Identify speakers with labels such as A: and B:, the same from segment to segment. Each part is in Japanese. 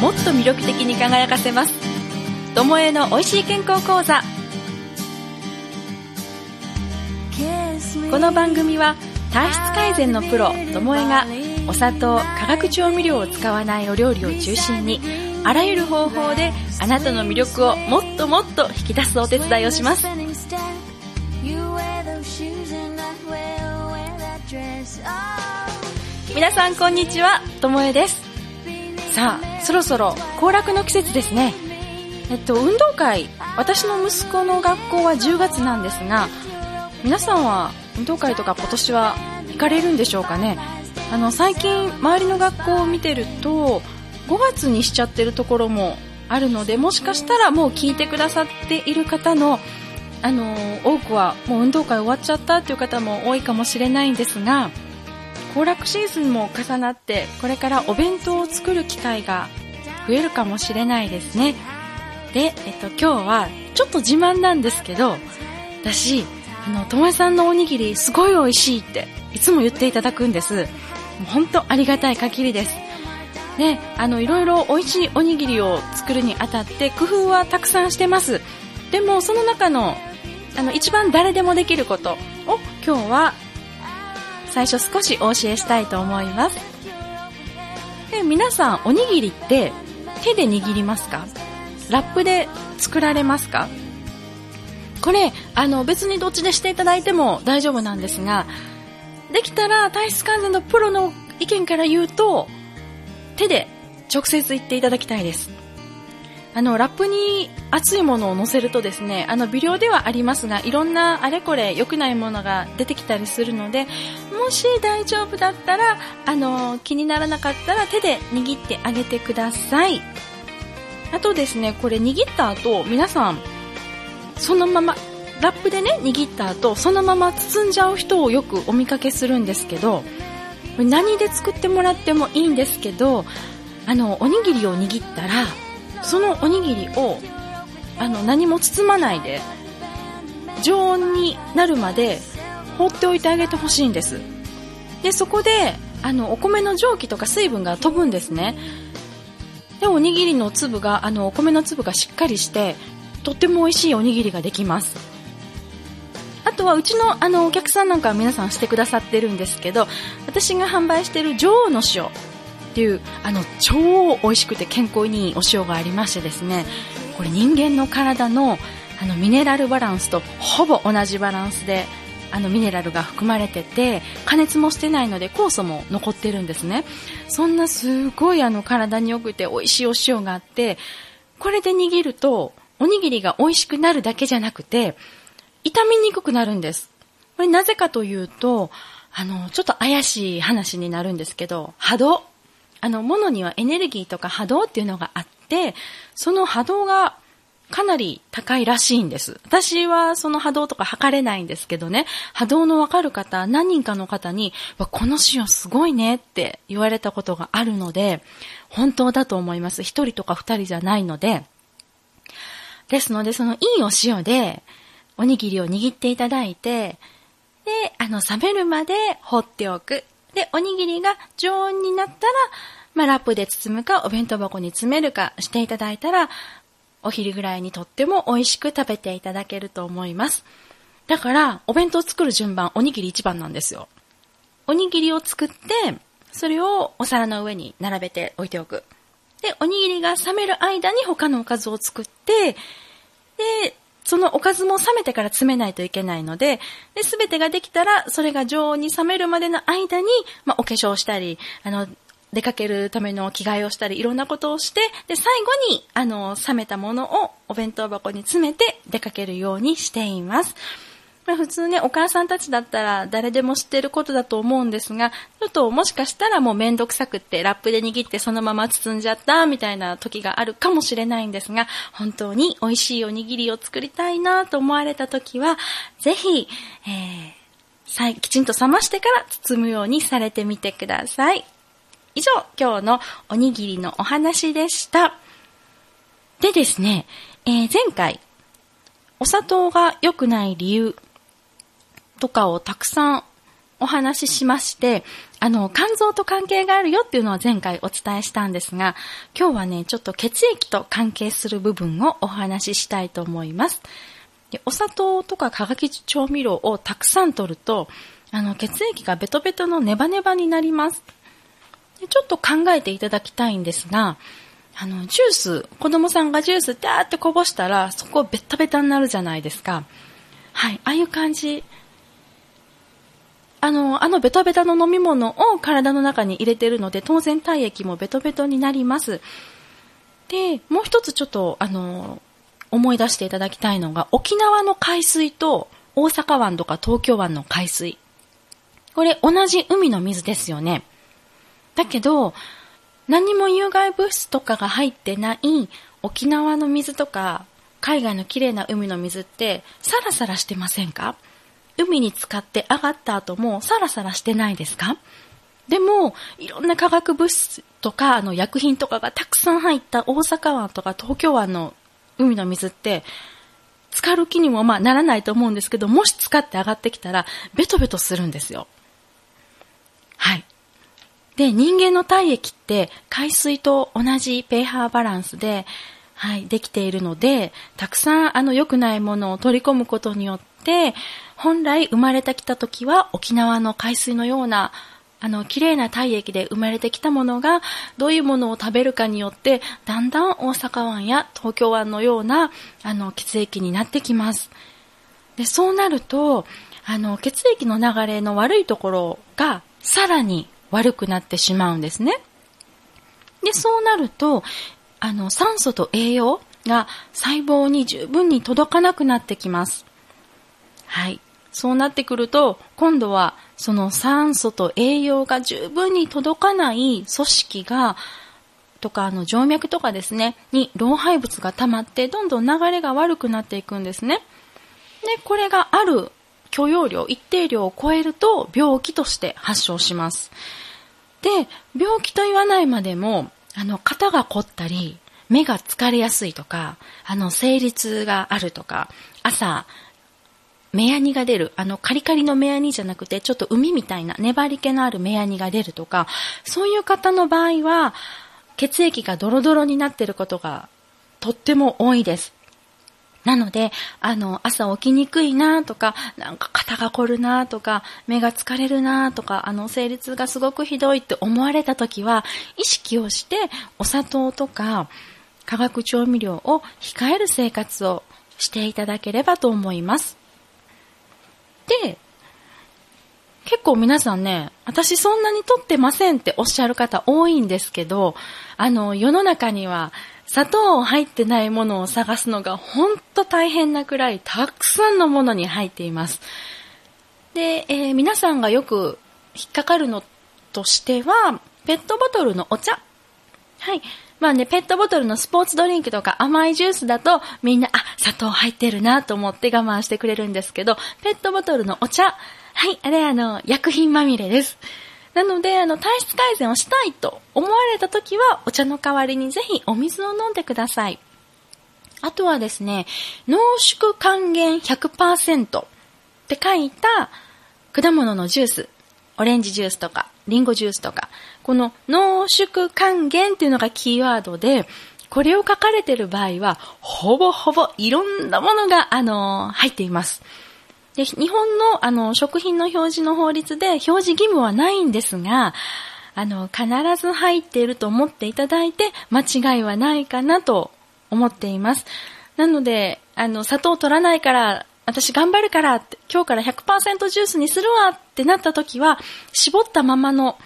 A: もっと魅力的に輝かせます。ともえの美味しい健康講座。この番組は体質改善のプロともえがお砂糖化学調味料を使わないお料理を中心にあらゆる方法であなたの魅力をもっともっと引き出すお手伝いをします。皆さんこんにちは。ともえです。さあそろそろ行楽の季節ですね。えっと運動会私の息子の学校は10月なんですが皆さんは運動会とか今年は行かれるんでしょうかね。あの最近周りの学校を見てると5月にしちゃってるところもあるのでもしかしたらもう聞いてくださっている方のあの多くはもう運動会終わっちゃったっていう方も多いかもしれないんですが行楽シーズンも重なってこれからお弁当を作る機会が増えるかもしれないですねで、えっと、今日はちょっと自慢なんですけど私あの、ともえさんのおにぎりすごい美味しいっていつも言っていただくんです。本当ありがたい限りです。で、あの、いろいろ美味しいおにぎりを作るにあたって工夫はたくさんしてます。でも、その中の、あの、一番誰でもできることを今日は最初少しお教えしたいと思います。で、皆さん、おにぎりって手で握りますか？ラップで作られますか？これ、あの、別にどっちでしていただいても大丈夫なんですが、できたら体質関連のプロの意見から言うと、手で直接言っていただきたいです。あの、ラップに熱いものを乗せるとですね、あの、微量ではありますが、いろんなあれこれ良くないものが出てきたりするので、もし大丈夫だったら、あの、気にならなかったら手で握ってあげてください。あとですね、これ握った後、皆さん、そのままラップでね握った後そのまま包んじゃう人をよくお見かけするんですけど何で作ってもらってもいいんですけどあのおにぎりを握ったらそのおにぎりをあの何も包まないで常温になるまで放っておいてあげてほしいんです。でそこであのお米の蒸気とか水分が飛ぶんですね。でおにぎりの粒があのお米の粒がしっかりしてとっても美味しいおにぎりができます。あとはうちのあのお客さんなんかは皆さんしてくださってるんですけど私が販売してる女王の塩。っていうあの超美味しくて健康にいいお塩がありましてですねこれ人間の体のあのミネラルバランスとほぼ同じバランスであのミネラルが含まれてて加熱もしてないので酵素も残ってるんですねそんなすごいあの体に良くて美味しいお塩があってこれで握るとおにぎりが美味しくなるだけじゃなくて、傷みにくくなるんです。これなぜかというと、あの、ちょっと怪しい話になるんですけど、波動。あの、物にはエネルギーとか波動っていうのがあって、その波動がかなり高いらしいんです。私はその波動とか測れないんですけどね、波動のわかる方、何人かの方に、この塩すごいねって言われたことがあるので、本当だと思います。一人とか二人じゃないので、ですので、そのいいお塩で、おにぎりを握っていただいて、で、あの、冷めるまで放っておく。で、おにぎりが常温になったら、まあ、ラップで包むか、お弁当箱に詰めるかしていただいたら、お昼ぐらいにとっても美味しく食べていただけると思います。だから、お弁当作る順番、おにぎり一番なんですよ。おにぎりを作って、それをお皿の上に並べて置いておく。で、おにぎりが冷める間に他のおかずを作って、で、そのおかずも冷めてから詰めないといけないので、で、すべてができたら、それが常温に冷めるまでの間に、まあ、お化粧したり、あの、出かけるための着替えをしたり、いろんなことをして、で、最後に、あの、冷めたものをお弁当箱に詰めて出かけるようにしています。普通ね、お母さんたちだったら誰でも知ってることだと思うんですが、ちょっともしかしたらもうめんどくさくってラップで握ってそのまま包んじゃったみたいな時があるかもしれないんですが、本当に美味しいおにぎりを作りたいなと思われた時は、ぜひ、えー、きちんと冷ましてから包むようにされてみてください。以上、今日のおにぎりのお話でした。でですね、えー、前回、お砂糖が良くない理由とかをたくさんお話ししまして、あの、肝臓と関係があるよっていうのは前回お伝えしたんですが、今日はね、ちょっと血液と関係する部分をお話ししたいと思います。でお砂糖とか化学調味料をたくさん取ると、あの、血液がベトベトのネバネバになります。でちょっと考えていただきたいんですが、あの、ジュース、子供さんがジュースダーってこぼしたら、そこベタベタになるじゃないですか。はい、ああいう感じあの、あのベトベトの飲み物を体の中に入れてるので、当然体液もベトベトになります。で、もう一つちょっと、あの、思い出していただきたいのが、沖縄の海水と大阪湾とか東京湾の海水。これ同じ海の水ですよね。だけど、何も有害物質とかが入ってない沖縄の水とか海外の綺麗な海の水ってサラサラしてませんか？海に浸かって上がった後もサラサラしてないですか？でも、いろんな化学物質とか、あの、薬品とかがたくさん入った大阪湾とか東京湾の海の水って、浸かる気にもまあならないと思うんですけど、もし使って上がってきたら、ベトベトするんですよ。はい。で、人間の体液って海水と同じ pH バランスで、はい、できているので、たくさんあの良くないものを取り込むことによって、本来生まれてきた時は沖縄の海水のようなあの、綺麗な体液で生まれてきたものが、どういうものを食べるかによって、だんだん大阪湾や東京湾のような、あの、血液になってきます。で、そうなると、あの、血液の流れの悪いところが、さらに悪くなってしまうんですね。で、そうなると、あの、酸素と栄養が細胞に十分に届かなくなってきます。はい。そうなってくると、今度はその酸素と栄養が十分に届かない組織が、とか、あの、静脈とかですね、に老廃物が溜まって、どんどん流れが悪くなっていくんですね。で、これがある許容量、一定量を超えると、病気として発症します。で、病気と言わないまでも、あの、肩が凝ったり、目が疲れやすいとか、あの、生理痛があるとか、朝、目やにが出る。あの、カリカリの目やにじゃなくて、ちょっと海みたいな粘り気のある目やにが出るとか、そういう方の場合は、血液がドロドロになってることがとっても多いです。なので、あの、朝起きにくいなとか、なんか肩が凝るなとか、目が疲れるなとか、あの、生理痛がすごくひどいって思われた時は、意識をして、お砂糖とか、化学調味料を控える生活をしていただければと思います。で、結構皆さんね、私そんなに取ってませんっておっしゃる方多いんですけど、あの、世の中には砂糖入ってないものを探すのがほんと大変なくらいたくさんのものに入っています。で、えー、皆さんがよく引っかかるのとしては、ペットボトルのお茶。はい。まあね、ペットボトルのスポーツドリンクとか甘いジュースだとみんな、あ、砂糖入ってるなと思って我慢してくれるんですけど、ペットボトルのお茶、はい、あれあの、薬品まみれです。なので、あの、体質改善をしたいと思われた時は、お茶の代わりにぜひお水を飲んでください。あとはですね、濃縮還元100%って書いた果物のジュース、オレンジジュースとか、リンゴジュースとか、この濃縮還元っていうのがキーワードで、これを書かれている場合は、ほぼほぼいろんなものが、あの入っています。で、日本の、あの、食品の表示の法律で表示義務はないんですが、あの、必ず入っていると思っていただいて、間違いはないかなと思っています。なので、あの、砂糖取らないから、私頑張るから、今日から100%ジュースにするわってなった時は、絞ったままの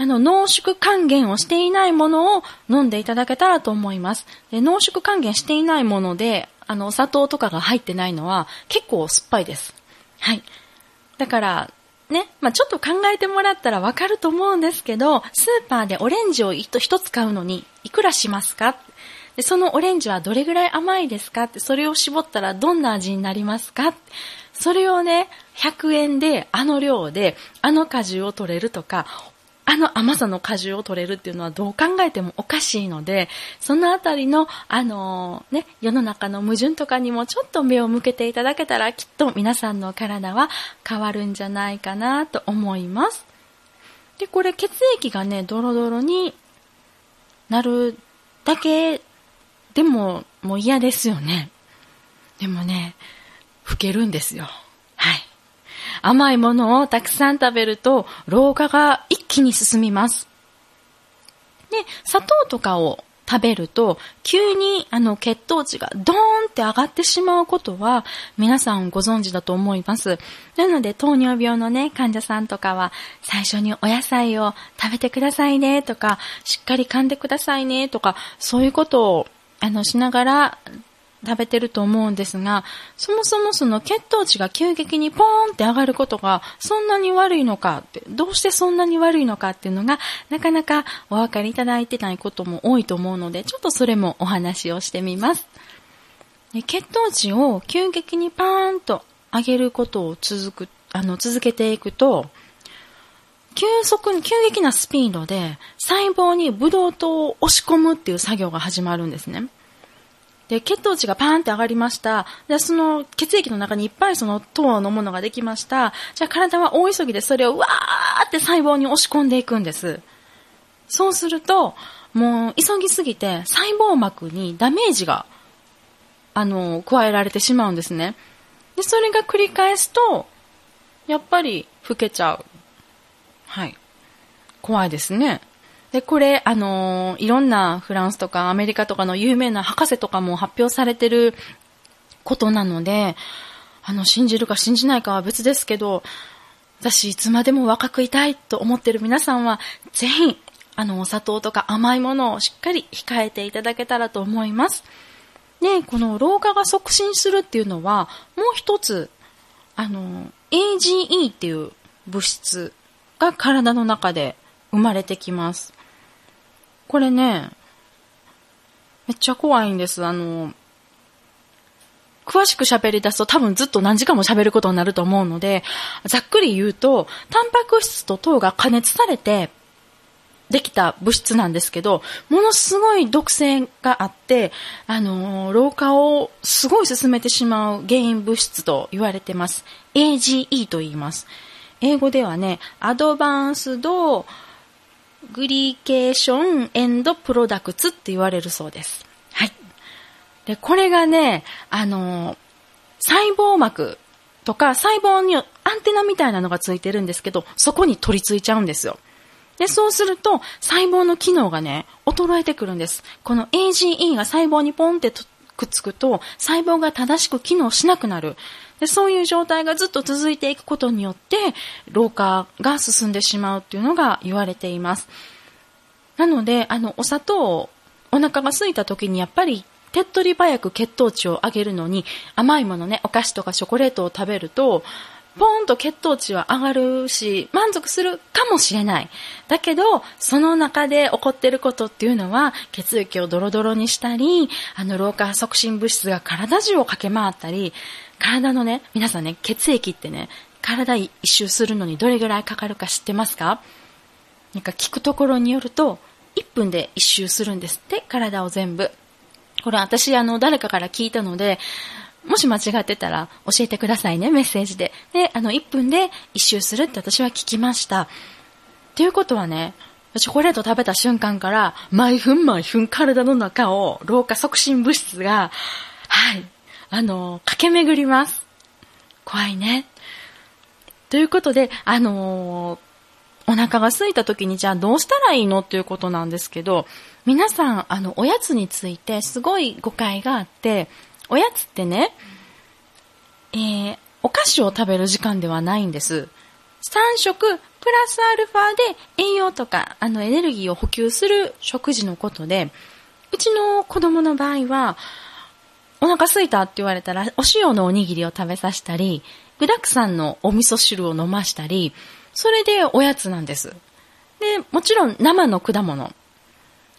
A: あの、濃縮還元をしていないものを飲んでいただけたらと思います。で濃縮還元していないもので、あの、お砂糖とかが入ってないのは結構酸っぱいです。はい。だから、ね、まあ、ちょっと考えてもらったらわかると思うんですけど、スーパーでオレンジを一つ買うのにいくらしますか？でそのオレンジはどれぐらい甘いですか、それを絞ったらどんな味になりますか？それをね、100円であの量であの果汁を取れるとか、あの甘さの果汁を取れるっていうのはどう考えてもおかしいので、そのあたりの、あのー、ね、世の中の矛盾とかにもちょっと目を向けていただけたら、きっと皆さんの体は変わるんじゃないかなと思います。で、これ血液がね、ドロドロになるだけでも、もう嫌ですよね。でもね、老けるんですよ。甘いものをたくさん食べると、老化が一気に進みます。で、砂糖とかを食べると、急にあの血糖値がドーンって上がってしまうことは、皆さんご存知だと思います。なので、糖尿病のね、患者さんとかは、最初にお野菜を食べてくださいねとか、しっかり噛んでくださいねとか、そういうことを、あの、しながら食べてると思うんですが、そもそもその血糖値が急激にポーンって上がることがそんなに悪いのかって、どうしてそんなに悪いのかっていうのがなかなかお分かりいただいてないことも多いと思うので、ちょっとそれもお話をしてみます。血糖値を急激にパーンと上げることを続く、あの、続けていくと、急速に、急激なスピードで細胞にブドウ糖を押し込むっていう作業が始まるんですね。で、血糖値がパーンって上がりました。で、その血液の中にいっぱいその糖のものができました。じゃあ体は大急ぎでそれをわーって細胞に押し込んでいくんです。そうすると、もう急ぎすぎて細胞膜にダメージが、あの、加えられてしまうんですね。で、それが繰り返すと、やっぱり老けちゃう。はい。怖いですね。で、これ、あの、いろんなフランスとかアメリカとかの有名な博士とかも発表されてることなので、あの、信じるか信じないかは別ですけど、私、いつまでも若くいたいと思ってる皆さんは、ぜひ、あの、お砂糖とか甘いものをしっかり控えていただけたらと思います。で、この老化が促進するっていうのは、もう一つ、あの、AGE っていう物質が体の中で生まれてきます。これね、めっちゃ怖いんです。あの、詳しく喋り出すと多分ずっと何時間も喋ることになると思うので、ざっくり言うと、タンパク質と糖が加熱されて、できた物質なんですけど、ものすごい毒性があって、あの老化をすごい進めてしまう原因物質と言われてます。AGE と言います。英語ではね、アドバンスドグリケーションエンドプロダクツって言われるそうです。はい。で、これがね、あの、細胞膜とか細胞にアンテナみたいなのがついてるんですけど、そこに取り付いちゃうんですよ。で、そうすると、細胞の機能がね、衰えてくるんです。この AGE が細胞にポンってくっつくと、細胞が正しく機能しなくなる。でそういう状態がずっと続いていくことによって、老化が進んでしまうっていうのが言われています。なので、あの、お砂糖お腹が空いた時にやっぱり手っ取り早く血糖値を上げるのに甘いものね、お菓子とかチョコレートを食べると、ポーンと血糖値は上がるし、満足するかもしれない。だけど、その中で起こってることっていうのは、血液をドロドロにしたり、あの、老化促進物質が体中を駆け回ったり、体のね、皆さんね、血液ってね、体一周するのにどれぐらいかかるか知ってますか？なんか聞くところによると、1分で一周するんですって、体を全部。これ私、あの、誰かから聞いたので、もし間違ってたら教えてくださいね、メッセージで。で、あの、1分で一周するって私は聞きました。っていうことはね、チョコレート食べた瞬間から、毎分毎分体の中を老化促進物質が、はい、あの、駆け巡ります。怖いね。ということで、あのお腹が空いた時にじゃあどうしたらいいの？っていうことなんですけど、皆さん、あの、おやつについてすごい誤解があって、おやつってね、えー、お菓子を食べる時間ではないんです。3食プラスアルファで栄養とかあのエネルギーを補給する食事のことで、うちの子供の場合は、お腹すいたって言われたら、お塩のおにぎりを食べさせたり、具だくさんのお味噌汁を飲ましたり、それでおやつなんです。で、もちろん生の果物。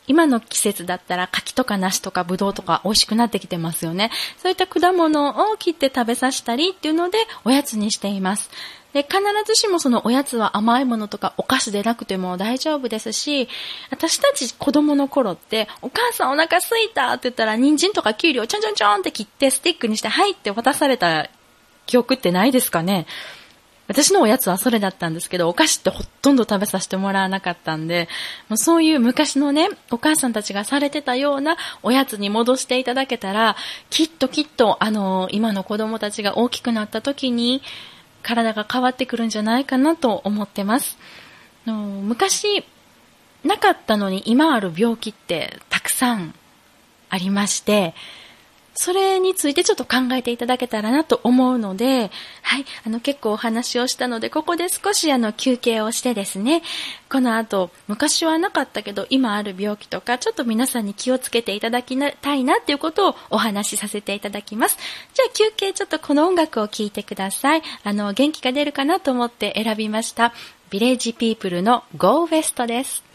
B: 今の季節だったら柿とか梨とかブドウとか美味しくなってきてますよね。そういった果物を切って食べさせたりっていうのでおやつにしています。で、必ずしもそのおやつは甘いものとかお菓子でなくても大丈夫ですし、私たち子供の頃って、お母さんお腹すいたって言ったら、人参とかキュウリをちょんちょんちょんって切ってスティックにして、はいって渡された記憶ってないですかね？私のおやつはそれだったんですけど、お菓子ってほとんど食べさせてもらわなかったんで、もうそういう昔のね、お母さんたちがされてたようなおやつに戻していただけたら、きっときっと、あの今の子供たちが大きくなった時に、体が変わってくるんじゃないかなと思ってます。の昔、なかったのに今ある病気ってたくさんありまして、それについてちょっと考えていただけたらなと思うので、はい、あの結構お話をしたので、ここで少しあの休憩をしてですね、この後、昔はなかったけど今ある病気とか、ちょっと皆さんに気をつけていただきたいなっていうことをお話しさせていただきます。じゃあ休憩ちょっとこの音楽を聴いてください。あの、元気が出るかなと思って選びました。ビレッジピープルの Go West です。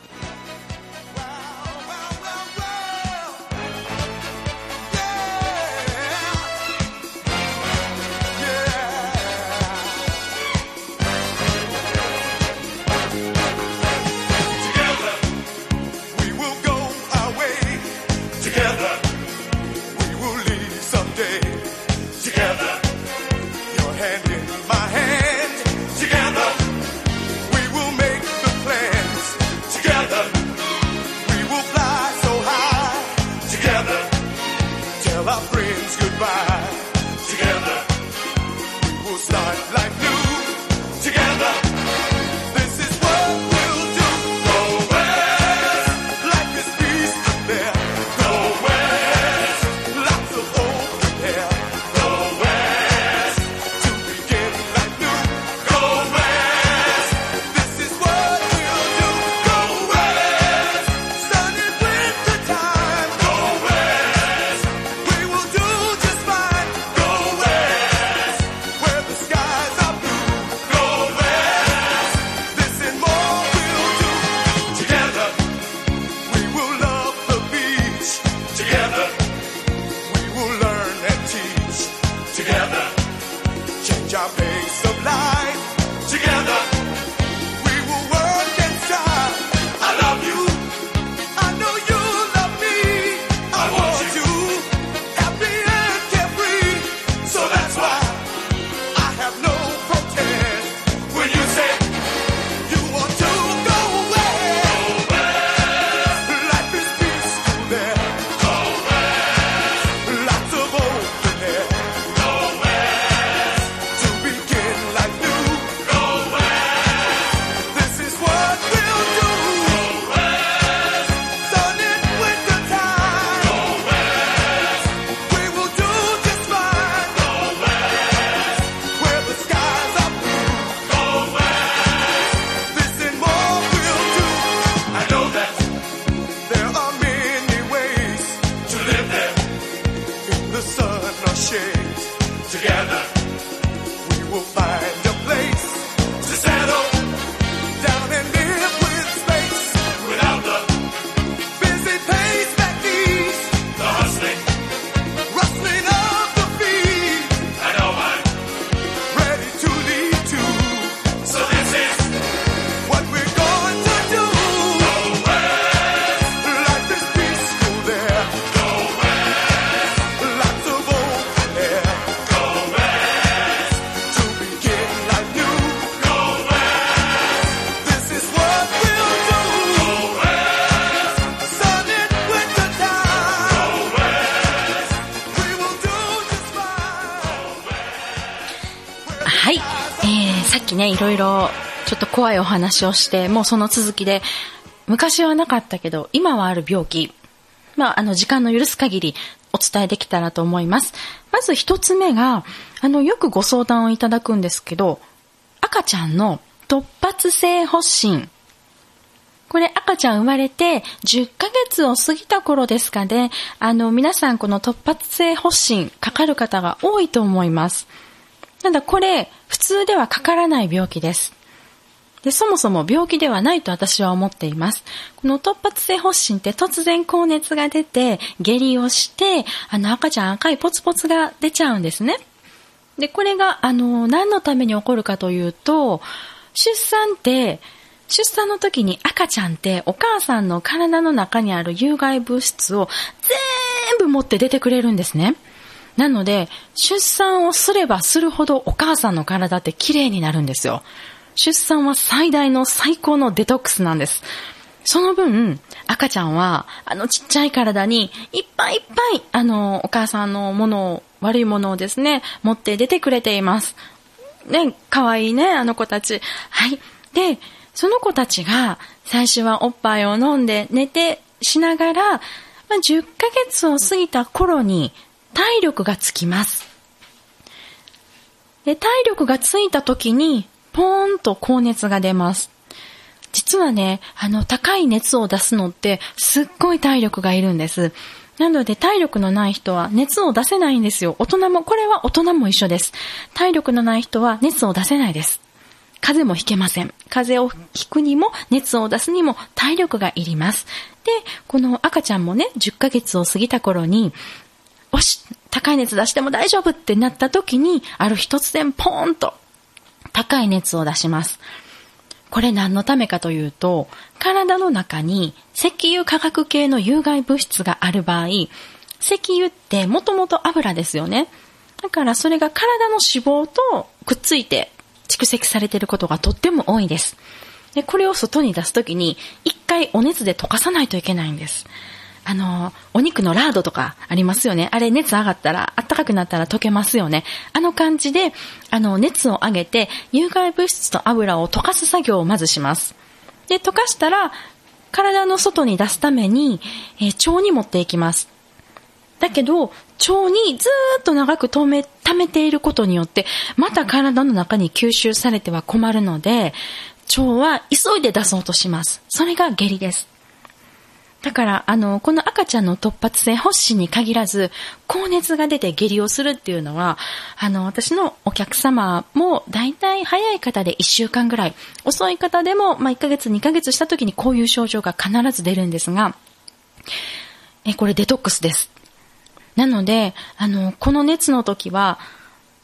B: ね、いろいろちょっと怖いお話をして、もうその続きで、昔はなかったけど、今はある病気、まあ、あの、時間の許す限りお伝えできたらと思います。まず一つ目が、あの、よくご相談をいただくんですけど、赤ちゃんの突発性発疹。これ赤ちゃん生まれて10ヶ月を過ぎた頃ですかね。あの、皆さんこの突発性発疹かかる方が多いと思います。ただこれ、普通ではかからない病気です。
A: で、そもそも病気ではないと私は思っています。この突発性発疹って突然高熱が出て、下痢をして、あの赤ちゃん赤いポツポツが出ちゃうんですね。で、これが、あの、何のために起こるかというと、出産って、出産の時に赤ちゃんってお母さんの体の中にある有害物質を全部持って出てくれるんですね。なので、出産をすればするほどお母さんの体って綺麗になるんですよ。出産は最大の最高のデトックスなんです。その分、赤ちゃんは、あのちっちゃい体にいっぱいいっぱい、あの、お母さんのものを、悪いものをですね、持って出てくれています。ね、かわいいね、あの子たち。はい。で、その子たちが、最初はおっぱいを飲んで寝てしながら、まあ、10ヶ月を過ぎた頃に体力がつきます。で、体力がついた時に、ポーンと高熱が出ます。実はね、あの、高い熱を出すのって、すっごい体力がいるんです。なので、体力のない人は熱を出せないんですよ。大人も、これは大人も一緒です。体力のない人は熱を出せないです。風邪もひけません。風邪をひくにも、熱を出すにも体力がいります。で、この赤ちゃんもね、10ヶ月を過ぎた頃に、よし、高い熱出しても大丈夫ってなった時に、ある日突然ポーンと高い熱を出します。これ何のためかというと、体の中に石油化学系の有害物質がある場合、石油ってもともと油ですよね。だからそれが体の脂肪とくっついて蓄積されていることがとっても多いです。で、これを外に出すときに、一回お熱で溶かさないといけないんです。あの、お肉のラードとかありますよね。あれ熱上がったら、暖かくなったら溶けますよね。あの感じで、あの、熱を上げて、有害物質と油を溶かす作業をまずします。で、溶かしたら、体の外に出すために、えー、腸に持っていきます。だけど、腸にずっと長く止め、溜めていることによって、また体の中に吸収されては困るので、腸は急いで出そうとします。それが下痢です。だから、あの、この赤ちゃんの突発性発疹に限らず、高熱が出て下痢をするっていうのは、あの、私のお客様も大体早い方で1週間ぐらい、遅い方でも、まあ、1ヶ月、2ヶ月した時にこういう症状が必ず出るんですが、え、これデトックスです。なので、あの、この熱の時は、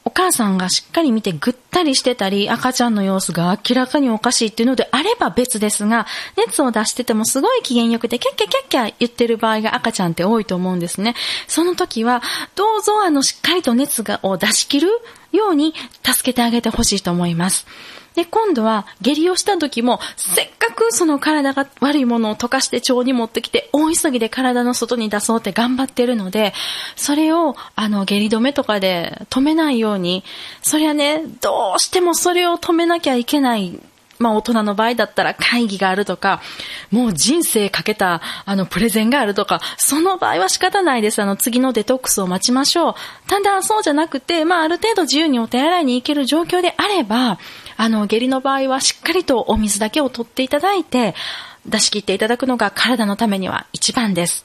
A: お母さんがしっかり見てぐったりしてたり、赤ちゃんの様子が明らかにおかしいっていうのであれば別ですが、熱を出しててもすごい機嫌よくて、キャッキャキャッキャ言ってる場合が赤ちゃんって多いと思うんですね。その時は、どうぞあの、しっかりと熱を出し切るように助けてあげてほしいと思います。で、今度は下痢をした時も、せっかくその体が悪いものを溶かして腸に持ってきて、大急ぎで体の外に出そうって頑張ってるので、それを、あの、下痢止めとかで止めないように、そりゃね、どうしてもそれを止めなきゃいけないまあ大人の場合だったら会議があるとか、もう人生かけたあのプレゼンがあるとか、その場合は仕方ないです。あの次のデトックスを待ちましょう。ただそうじゃなくて、まあある程度自由にお手洗いに行ける状況であれば、あの下痢の場合はしっかりとお水だけを取っていただいて、出し切っていただくのが体のためには一番です。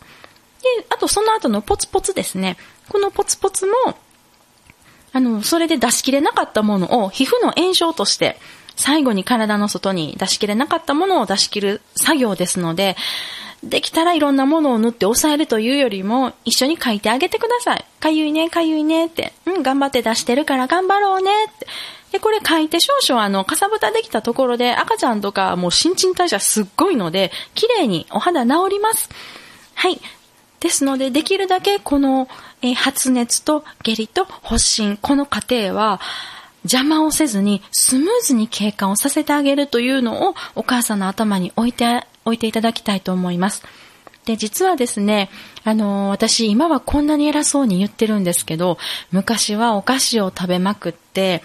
A: で、あとその後のポツポツですね。このポツポツも、あの、それで出し切れなかったものを皮膚の炎症として、最後に体の外に出し切れなかったものを出し切る作業ですので、できたらいろんなものを塗って抑えるというよりも、一緒に書いてあげてください。かゆいね、かゆいねって。うん、頑張って出してるから頑張ろうねって。で、これ書いて少々あの、かさぶたできたところで赤ちゃんとかもう新陳代謝すっごいので、綺麗にお肌治ります。はい。ですので、できるだけこの、え発熱と下痢と発疹、この過程は、邪魔をせずにスムーズに経過をさせてあげるというのをお母さんの頭に置いて、置いていただきたいと思います。で、実はですね、あの、私今はこんなに偉そうに言ってるんですけど、昔はお菓子を食べまくって、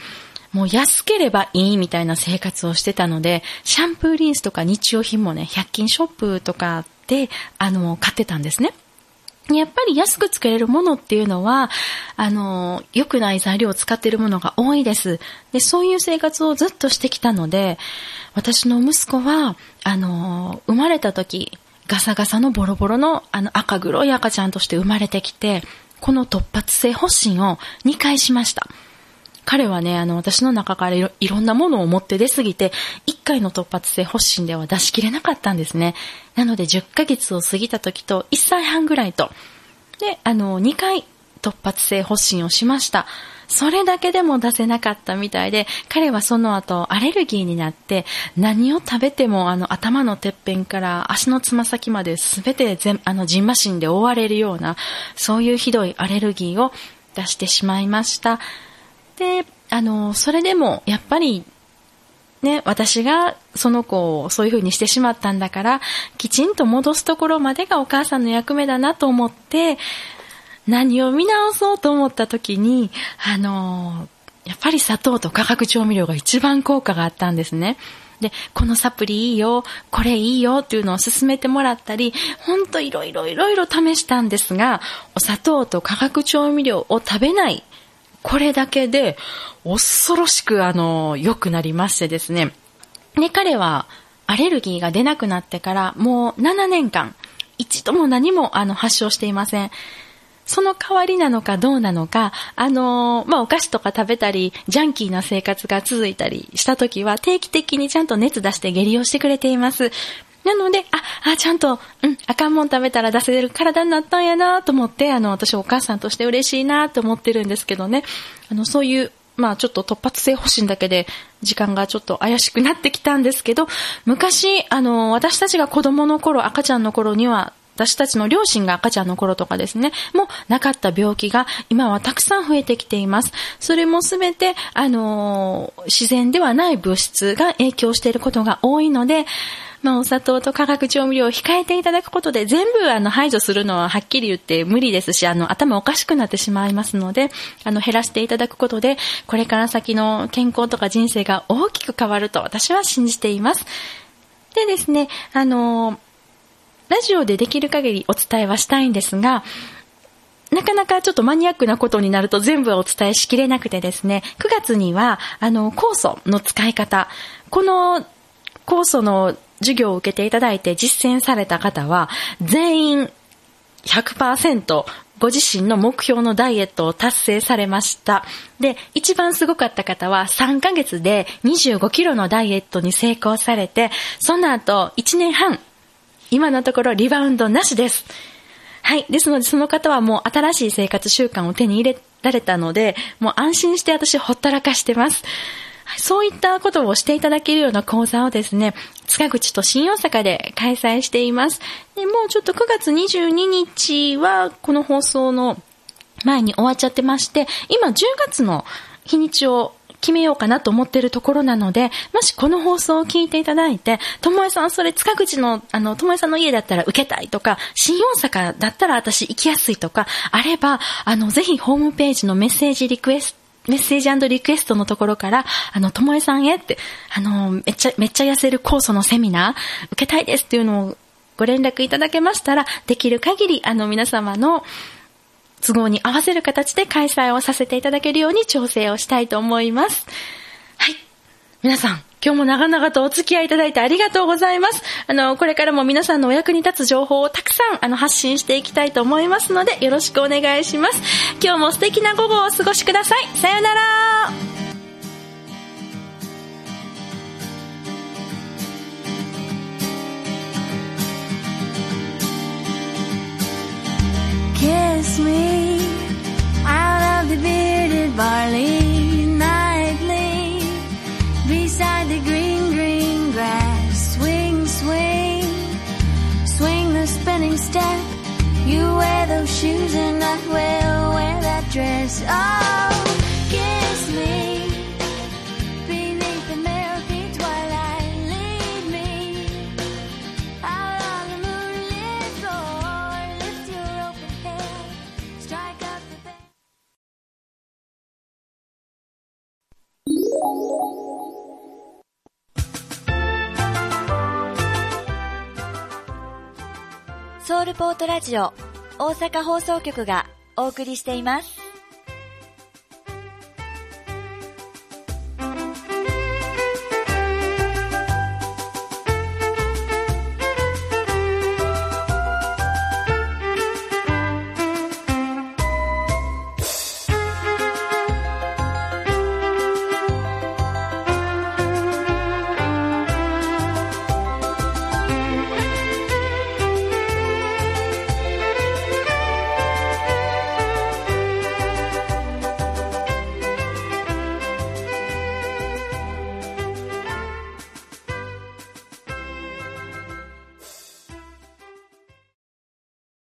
A: もう安ければいいみたいな生活をしてたので、シャンプーリンスとか日用品もね、100均ショップとかで、あの、買ってたんですね。やっぱり安く作れるものっていうのは、あの、良くない材料を使っているものが多いです。で、そういう生活をずっとしてきたので、私の息子は、あの、生まれた時、ガサガサのボロボロのあの赤黒い赤ちゃんとして生まれてきて、この突発性発疹を2回しました。彼はね、あの、私の中からいろんなものを持って出すぎて、1回の突発性発疹では出しきれなかったんですね。なので、10ヶ月を過ぎた時と、1歳半ぐらいと、で、あの、2回突発性発疹をしました。それだけでも出せなかったみたいで、彼はその後アレルギーになって、何を食べてもあの頭のてっぺんから足のつま先まで全て全あのジンマシンで覆われるような、そういうひどいアレルギーを出してしまいました。で、あの、それでもやっぱりね、私がその子をそういう風にしてしまったんだから、きちんと戻すところまでがお母さんの役目だなと思って、何を見直そうと思った時に、あのやっぱり砂糖と化学調味料が一番効果があったんですね。で、このサプリいいよ、これいいよっていうのを勧めてもらったり、ほんといろいろいろいろ試したんですが、お砂糖と化学調味料を食べない、これだけで恐ろしくあの、良くなりましてですね。で、彼はアレルギーが出なくなってからもう7年間、一度も何もあの発症していません。その代わりなのかどうなのか、あのー、まあ、お菓子とか食べたり、ジャンキーな生活が続いたりした時は、定期的にちゃんと熱出して下痢をしてくれています。なので、あ、あ、ちゃんと、うん、赤んもん食べたら出せる体になったんやなと思って、あの、私お母さんとして嬉しいなと思ってるんですけどね。あの、そういう、まあちょっと突発性欲しいんだけで時間がちょっと怪しくなってきたんですけど、昔、あの、私たちが子供の頃、赤ちゃんの頃には私たちの両親が赤ちゃんの頃とかですね、もうなかった病気が今はたくさん増えてきています。それもすべて、あの、自然ではない物質が影響していることが多いので、まあ、お砂糖と化学調味料を控えていただくことで、全部あの排除するのははっきり言って無理ですし、あの、頭おかしくなってしまいますので、あの、減らしていただくことで、これから先の健康とか人生が大きく変わると私は信じています。でですね、あのラジオでできる限りお伝えはしたいんですが、なかなかちょっとマニアックなことになると全部はお伝えしきれなくてですね、9月には、あの、酵素の使い方、この酵素の授業を受けていただいて実践された方は、全員100%ご自身の目標のダイエットを達成されました。で、一番すごかった方は3ヶ月で25キロのダイエットに成功されて、その後1年半今のところリバウンドなしです。はい。ですので、その方はもう新しい生活習慣を手に入れられたので、もう安心して私ほったらかしてます。そういったことをしていただけるような講座をですね、塚口と新大阪で開催しています。でもうちょっと9月22日はこの放送の前に終わっちゃってまして、今10月の日にちを決めようかなと思ってるところなので、もしこの放送を聞いていただいて、ともえさんそれ塚口の、あの、ともえさんの家だったら受けたいとか、新大阪だったら私行きやすいとか、あれば、あの、ぜひホームページのメッセージリクエスト、メッセージリクエストのところから、あの、ともえさんへって、あの、めっちゃ、めっちゃ痩せる酵素のセミナー、受けたいですっていうのをご連絡いただけましたら、できる限り、あの、皆様の、都合に合わせる形で開催をさせていただけるように調整をしたいと思います。皆さん、今日も長々とお付き合いいただいてありがとうございます。あの、これからも皆さんのお役に立つ情報をたくさん、あの、発信していきたいと思いますので、よろしくお願いします。今日も素敵な午後をお過ごしください。さよなら
C: ソウルポートラジオ大阪放送局がお送りしています。